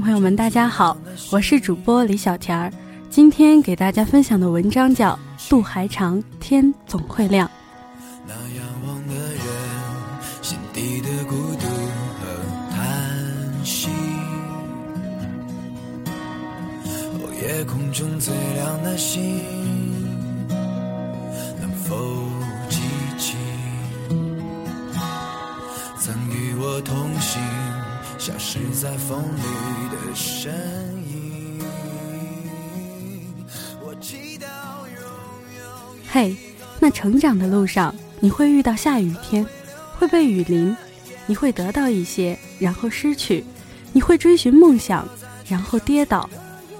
朋友们，大家好，我是主播李小田儿。今天给大家分享的文章叫《路还长，天总会亮》。那仰望的人，心底的孤独和叹息。哦，夜空中最亮的星，能否记起曾与我同行，消失在风里的身影？我祈祷拥有。嘿，那成长的路上，你会遇到下雨天，会被雨淋，你会得到一些，然后失去，你会追寻梦想，然后跌倒，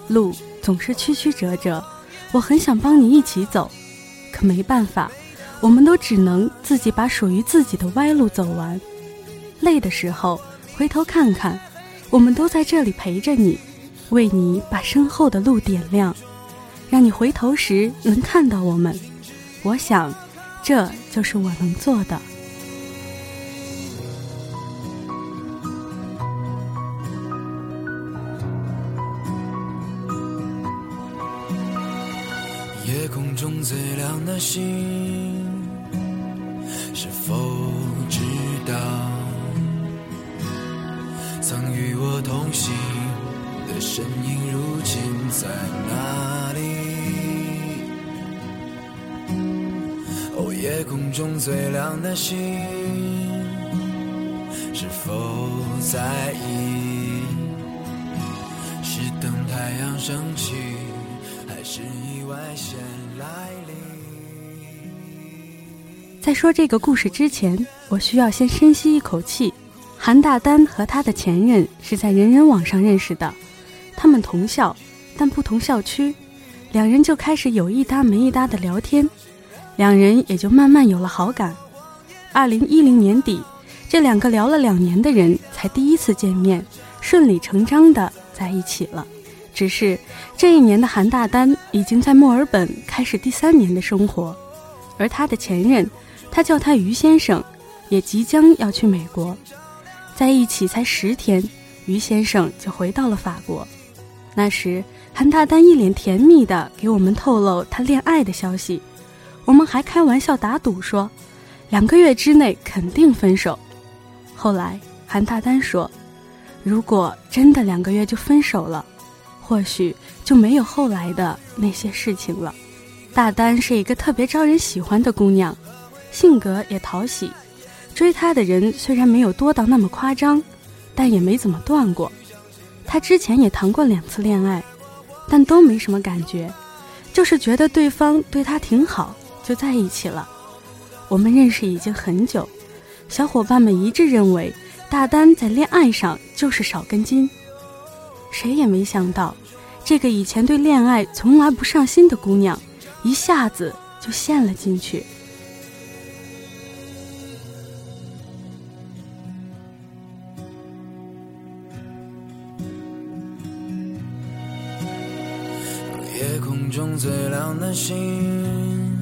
路总是曲曲折折。我很想帮你一起走，可没办法，我们都只能自己把属于自己的歪路走完。累的时候，回头看看，我们都在这里陪着你，为你把身后的路点亮，让你回头时能看到我们。我想，这就是我能做的。夜空中最亮的星，身影，如今在哪里？哦，夜空中最亮的星，是否在意？是等太阳升起，还是意外先来临？在说这个故事之前，我需要先深吸一口气。韩大丹和他的前任是在人人网上认识的，他们同校，但不同校区，两人就开始有一搭没一搭的聊天，两人也就慢慢有了好感。二零一零年底，这两个聊了两年的人才第一次见面，顺理成章的在一起了。只是这一年的韩大丹已经在墨尔本开始第三年的生活，而他的前任，他叫他于先生，也即将要去美国。在一起才十天，于先生就回到了法国。那时，韩大丹一脸甜蜜地给我们透露他恋爱的消息，我们还开玩笑打赌说，两个月之内肯定分手。后来，韩大丹说，如果真的两个月就分手了，或许就没有后来的那些事情了。大丹是一个特别招人喜欢的姑娘，性格也讨喜。追她的人虽然没有多到那么夸张，但也没怎么断过。他之前也谈过两次恋爱，但都没什么感觉，就是觉得对方对他挺好，就在一起了。我们认识已经很久，小伙伴们一致认为大丹在恋爱上就是少根筋。谁也没想到，这个以前对恋爱从来不上心的姑娘，一下子就陷了进去。夜空中最亮的星，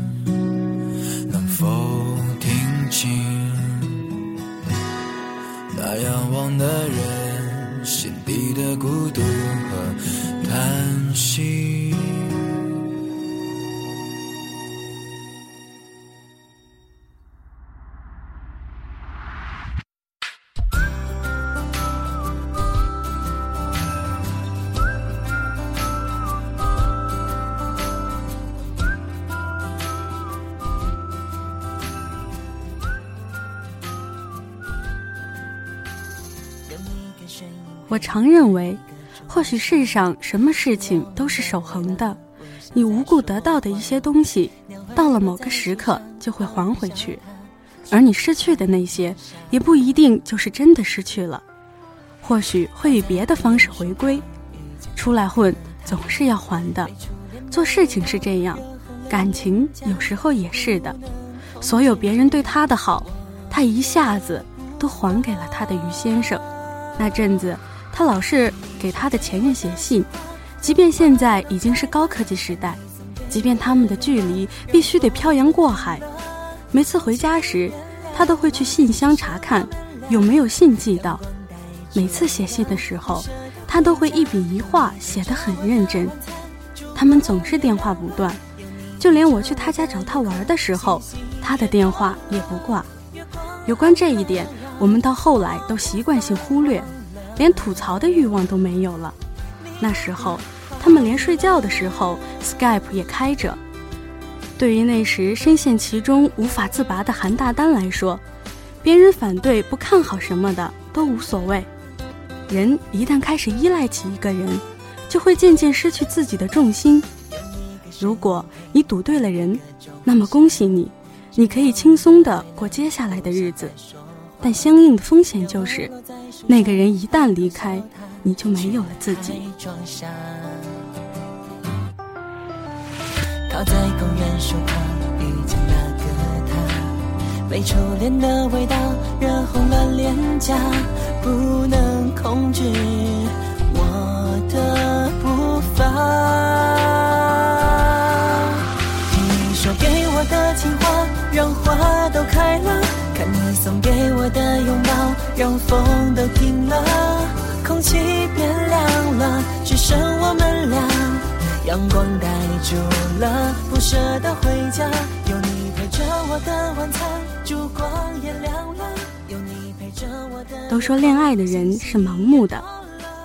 我常认为，或许世上什么事情都是守恒的，你无故得到的一些东西，到了某个时刻就会还回去，而你失去的那些，也不一定就是真的失去了，或许会以别的方式回归。出来混总是要还的，做事情是这样，感情有时候也是的。所有别人对他的好，他一下子都还给了他的于先生。那阵子，他老是给他的前任写信，即便现在已经是高科技时代，即便他们的距离必须得漂洋过海，每次回家时，他都会去信箱查看有没有信寄到。每次写信的时候，他都会一笔一画写得很认真。他们总是电话不断，就连我去他家找他玩的时候，他的电话也不挂。有关这一点，我们到后来都习惯性忽略，连吐槽的欲望都没有了。那时候，他们连睡觉的时候，Skype 也开着。对于那时深陷其中无法自拔的韩大丹来说，别人反对不看好什么的都无所谓。人一旦开始依赖起一个人，就会渐渐失去自己的重心。如果你赌对了人，那么恭喜你，你可以轻松的过接下来的日子。但相应的风险就是，那个人一旦离开，你就没有了自己。靠在公园树旁遇见那个他，被初恋的味道热红了脸颊，不能控制我的步伐。你说给我的情话，让花都开了；我的拥抱，让风都停了。空气变凉了，只剩我们俩。阳光盖住了，不舍得回家。有你陪着我的晚餐，烛光也亮了。有你陪着我的。都说恋爱的人是盲目的，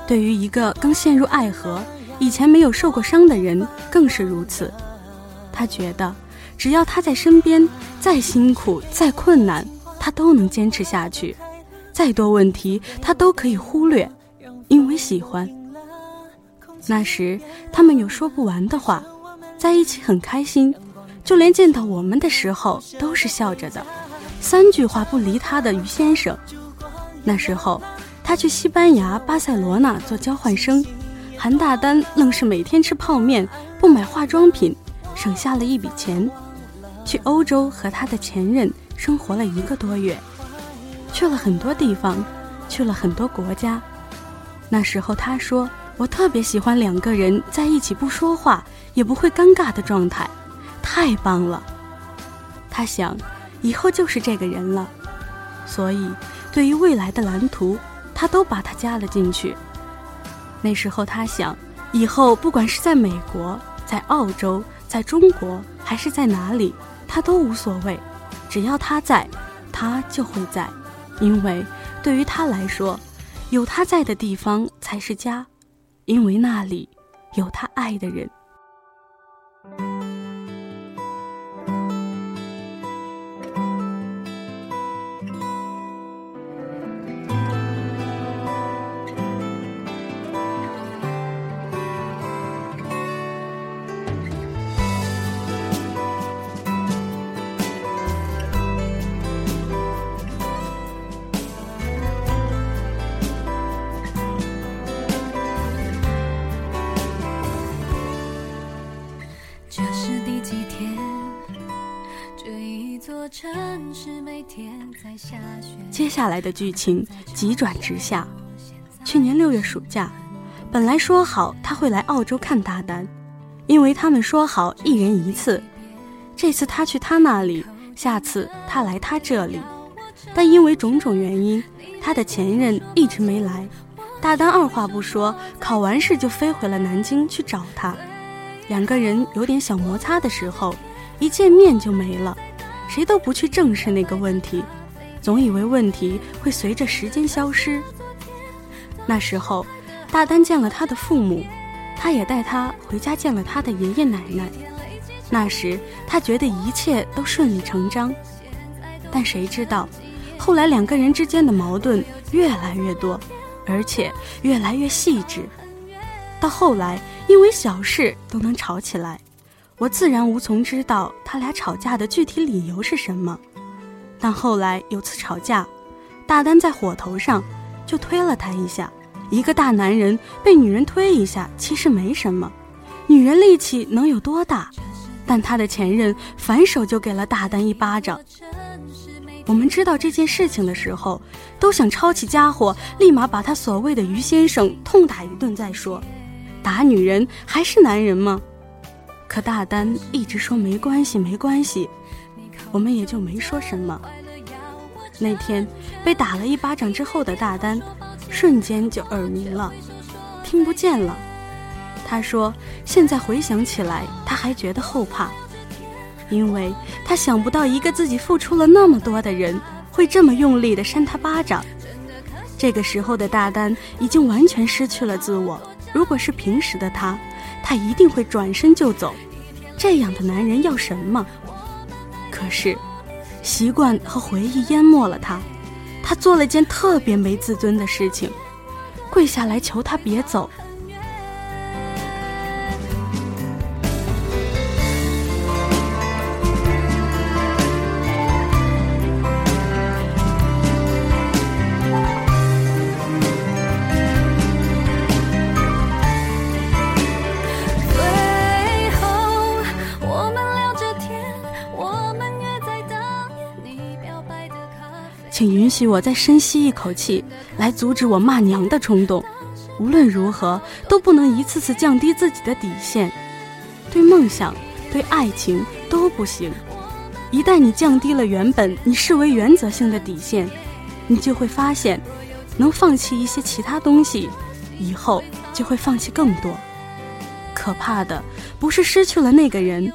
对于一个刚陷入爱河、以前没有受过伤的人更是如此。他觉得，只要他在身边，再辛苦、再困难，他都能坚持下去；再多问题，他都可以忽略，因为喜欢。那时，他们有说不完的话，在一起很开心，就连见到我们的时候都是笑着的。三句话不离他的于先生。那时候，他去西班牙巴塞罗那做交换生，韩大丹愣是每天吃泡面，不买化妆品，省下了一笔钱，去欧洲和他的前任生活了一个多月，去了很多地方，去了很多国家。那时候他说。我特别喜欢两个人在一起不说话也不会尴尬的状态，太棒了。他想，以后就是这个人了，所以对于未来的蓝图，他都把他加了进去。那时候他想，以后不管是在美国、在澳洲、在中国还是在哪里，他都无所谓，只要他在，他就会在，因为对于他来说，有他在的地方才是家。因为那里有他爱的人。接下来的剧情急转直下。去年六月暑假，本来说好他会来澳洲看大丹，因为他们说好一人一次。这次他去他那里，下次他来他这里。但因为种种原因，他的前任一直没来。大丹二话不说，考完试就飞回了南京去找他。两个人有点小摩擦的时候，一见面就没了。谁都不去正视那个问题，总以为问题会随着时间消失。那时候，大丹见了他的父母，他也带他回家见了他的爷爷奶奶。那时他觉得一切都顺理成章，但谁知道，后来两个人之间的矛盾越来越多，而且越来越细致，到后来因为小事都能吵起来。我自然无从知道他俩吵架的具体理由是什么，但后来有次吵架，大丹在火头上就推了他一下。一个大男人被女人推一下其实没什么，女人力气能有多大？但他的前任反手就给了大丹一巴掌。我们知道这件事情的时候，都想抄起家伙，立马把他所谓的于先生痛打一顿再说。打女人还是男人吗？可大丹一直说没关系，没关系，我们也就没说什么。那天被打了一巴掌之后的大丹，瞬间就耳鸣了，听不见了。他说：“现在回想起来，他还觉得后怕，因为他想不到一个自己付出了那么多的人会这么用力的扇他巴掌。这个时候的大丹已经完全失去了自我。如果是平时的他，他一定会转身就走。这样的男人要什么？可是，习惯和回忆淹没了他。他做了件特别没自尊的事情，跪下来求他别走。”允许我再深吸一口气，来阻止我骂娘的冲动。无论如何，都不能一次次降低自己的底线。对梦想、对爱情都不行。一旦你降低了原本你视为原则性的底线，你就会发现，能放弃一些其他东西，以后就会放弃更多。可怕的不是失去了那个人，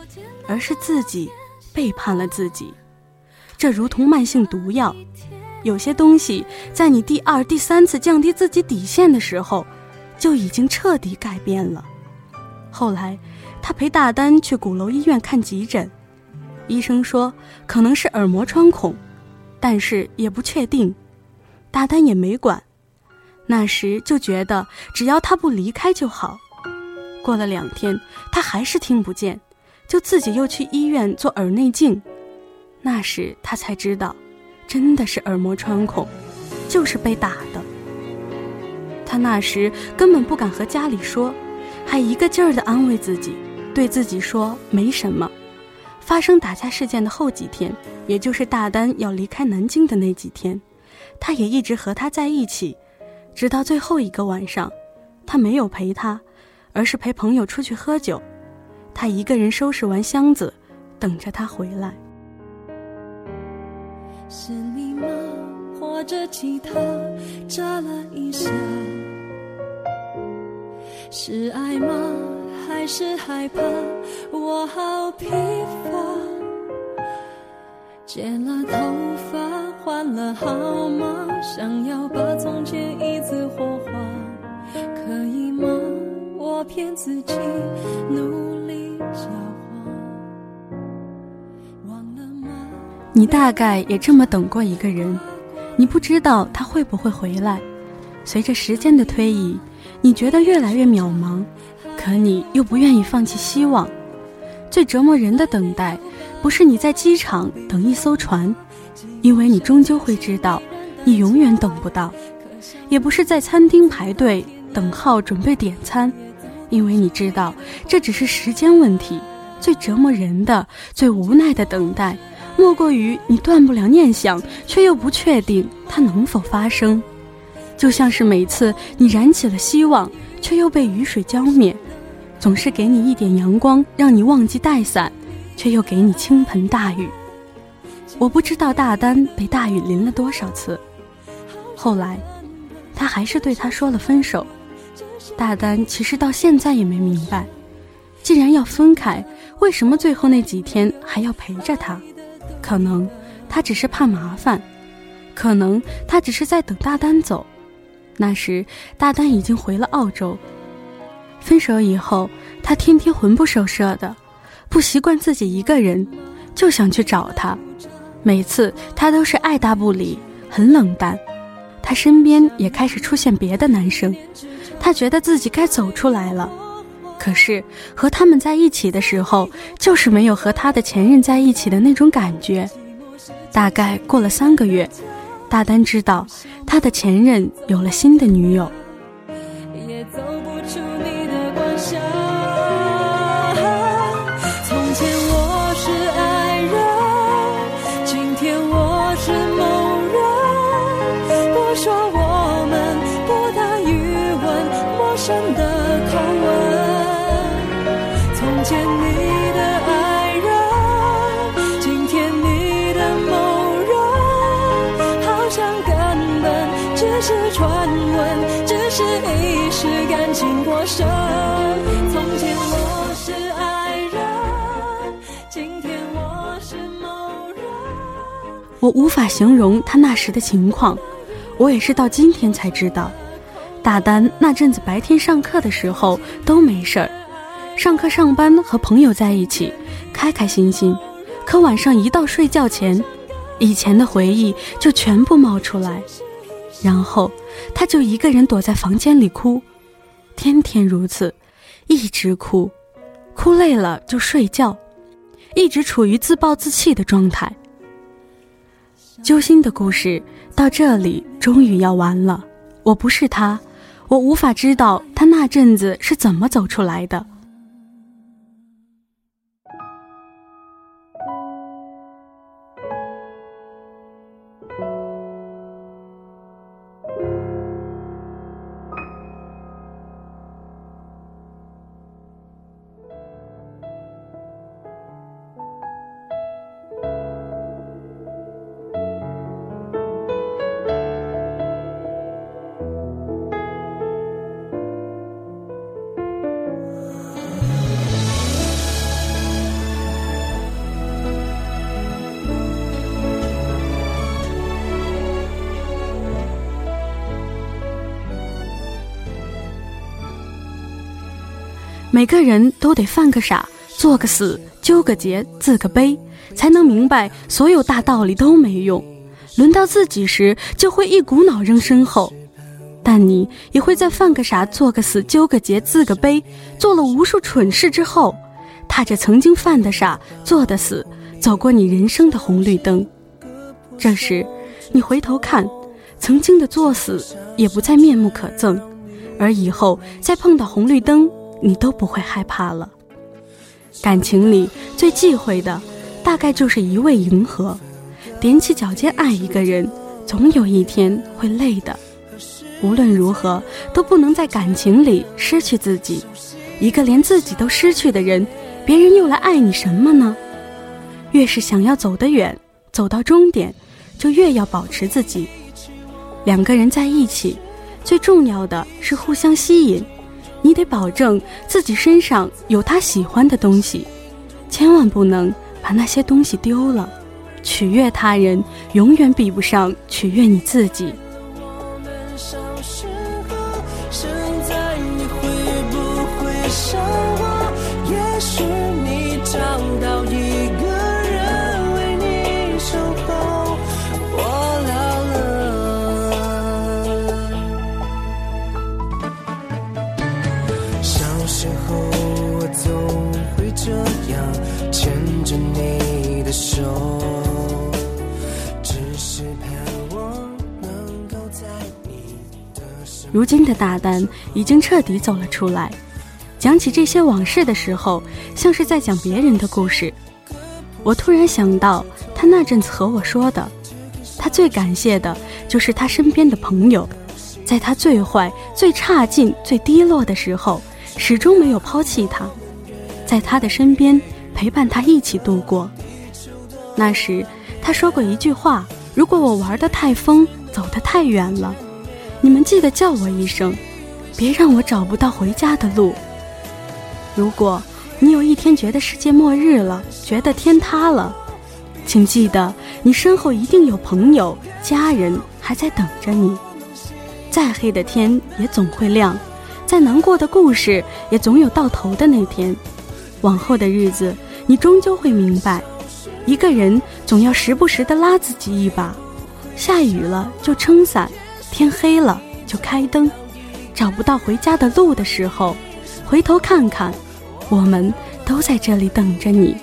而是自己背叛了自己。这如同慢性毒药。有些东西，在你第二、第三次降低自己底线的时候，就已经彻底改变了。后来，他陪大丹去鼓楼医院看急诊，医生说可能是耳膜穿孔，但是也不确定。大丹也没管，那时就觉得只要他不离开就好。过了两天，他还是听不见，就自己又去医院做耳内镜，那时他才知道。真的是耳膜穿孔，就是被打的。他那时根本不敢和家里说，还一个劲儿的安慰自己，对自己说没什么。发生打架事件的后几天，也就是大丹要离开南京的那几天，他也一直和他在一起，直到最后一个晚上，他没有陪他，而是陪朋友出去喝酒。他一个人收拾完箱子，等着他回来。是你吗？或者吉他扎了一下？是爱吗？还是害怕？我好疲乏。剪了头发，换了号码，想要把从前一次火化，可以吗？我骗自己，努你大概也这么等过一个人，你不知道他会不会回来。随着时间的推移，你觉得越来越渺茫，可你又不愿意放弃希望。最折磨人的等待，不是你在机场等一艘船，因为你终究会知道，你永远等不到；也不是在餐厅排队等号准备点餐，因为你知道这只是时间问题。最折磨人的、最无奈的等待。莫过于你断不了念想，却又不确定它能否发生，就像是每次你燃起了希望，却又被雨水浇灭，总是给你一点阳光，让你忘记带伞，却又给你倾盆大雨。我不知道大丹被大雨淋了多少次，后来，他还是对他说了分手。大丹其实到现在也没明白，既然要分开，为什么最后那几天还要陪着他？可能他只是怕麻烦，可能他只是在等大丹走。那时大丹已经回了澳洲。分手以后，他天天魂不守舍的，不习惯自己一个人，就想去找他。每次他都是爱答不理，很冷淡。他身边也开始出现别的男生，他觉得自己该走出来了。可是和他们在一起的时候，就是没有和他的前任在一起的那种感觉。大概过了三个月，大丹知道他的前任有了新的女友。情过剩。从前我是爱人，今天我是某人。我无法形容他那时的情况，我也是到今天才知道。大丹那阵子白天上课的时候都没事儿，上课上班和朋友在一起，开开心心。可晚上一到睡觉前，以前的回忆就全部冒出来，然后他就一个人躲在房间里哭，天天如此，一直哭，哭累了就睡觉，一直处于自暴自弃的状态。揪心的故事到这里终于要完了，我不是他。我无法知道他那阵子是怎么走出来的。每个人都得犯个傻，做个死，纠个结，自个悲，才能明白所有大道理都没用。轮到自己时，就会一股脑扔身后。但你也会在犯个傻、做个死、纠个结、自个悲，做了无数蠢事之后，踏着曾经犯的傻、做的死，走过你人生的红绿灯。这时，你回头看，曾经的作死也不再面目可憎，而以后再碰到红绿灯。你都不会害怕了。感情里最忌讳的，大概就是一味迎合。踮起脚尖爱一个人，总有一天会累的。无论如何，都不能在感情里失去自己。一个连自己都失去的人，别人又来爱你什么呢？越是想要走得远，走到终点，就越要保持自己。两个人在一起，最重要的是互相吸引。你得保证自己身上有他喜欢的东西，千万不能把那些东西丢了。取悦他人，永远比不上取悦你自己。如今的大丹已经彻底走了出来，讲起这些往事的时候，像是在讲别人的故事。我突然想到，他那阵子和我说的，他最感谢的就是他身边的朋友，在他最坏、最差劲、最低落的时候，始终没有抛弃他，在他的身边陪伴他一起度过。那时他说过一句话：“如果我玩得太疯，走得太远了。”你们记得叫我一声，别让我找不到回家的路。如果你有一天觉得世界末日了，觉得天塌了，请记得你身后一定有朋友、家人还在等着你。再黑的天也总会亮，再难过的故事也总有到头的那天。往后的日子，你终究会明白，一个人总要时不时的拉自己一把。下雨了就撑伞。天黑了就开灯，找不到回家的路的时候，回头看看，我们都在这里等着你。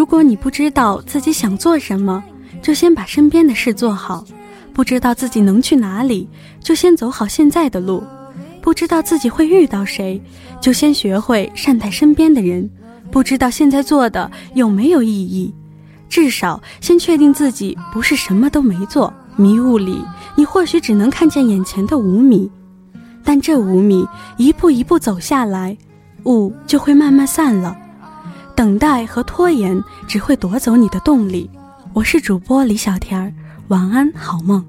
如果你不知道自己想做什么，就先把身边的事做好；不知道自己能去哪里，就先走好现在的路；不知道自己会遇到谁，就先学会善待身边的人；不知道现在做的有没有意义，至少先确定自己不是什么都没做。迷雾里，你或许只能看见眼前的五米，但这五米一步一步走下来，雾就会慢慢散了。等待和拖延只会夺走你的动力。我是主播李小田儿，晚安，好梦。